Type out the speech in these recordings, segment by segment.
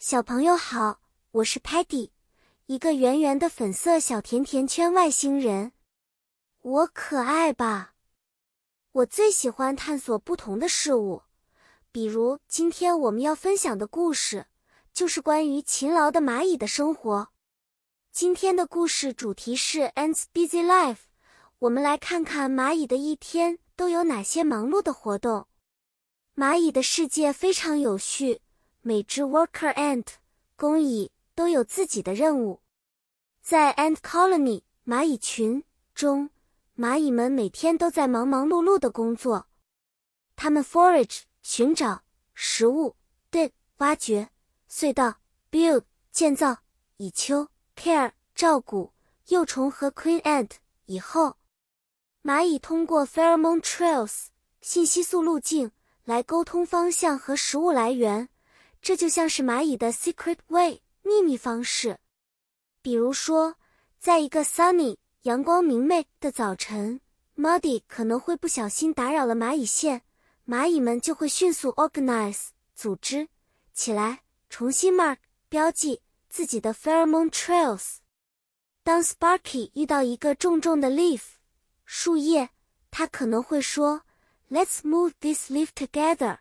小朋友好，我是 Patty，一个圆圆的粉色小甜甜圈外星人。我可爱吧？我最喜欢探索不同的事物，比如今天我们要分享的故事，就是关于勤劳的蚂蚁的生活。今天的故事主题是 Ants Busy Life，我们来看看蚂蚁的一天都有哪些忙碌的活动。蚂蚁的世界非常有序。每只 worker ant 工蚁都有自己的任务，在 ant colony 蚂蚁群中，蚂蚁们每天都在忙忙碌碌的工作。它们 forage 寻找食物，dig 挖掘，隧道 build 建造，蚁丘 care 照顾幼虫和 queen ant 蚁后。蚂蚁通过 pheromone trails 信息素路径来沟通方向和食物来源。这就像是蚂蚁的 secret way 秘密方式。比如说，在一个 sunny 阳光明媚的早晨，Muddy 可能会不小心打扰了蚂蚁线，蚂蚁们就会迅速 organize 组织起来，重新 mark 标记自己的 pheromone trails。当 Sparky 遇到一个重重的 leaf 树叶，他可能会说：“Let's move this leaf together。”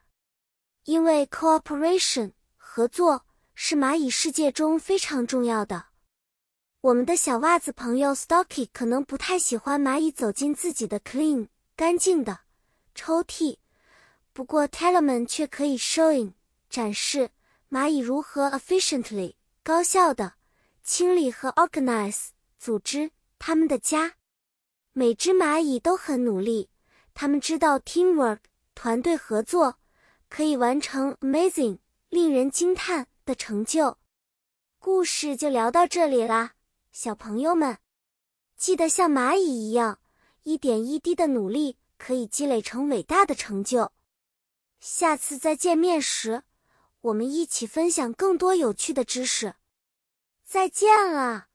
因为 cooperation 合作是蚂蚁世界中非常重要的。我们的小袜子朋友 Stocky 可能不太喜欢蚂蚁走进自己的 clean 干净的抽屉，不过 Talman 却可以 showing 展示蚂蚁如何 efficiently 高效的清理和 organize 组织他们的家。每只蚂蚁都很努力，他们知道 teamwork 团队合作。可以完成 amazing 令人惊叹的成就。故事就聊到这里啦，小朋友们，记得像蚂蚁一样，一点一滴的努力可以积累成伟大的成就。下次再见面时，我们一起分享更多有趣的知识。再见了。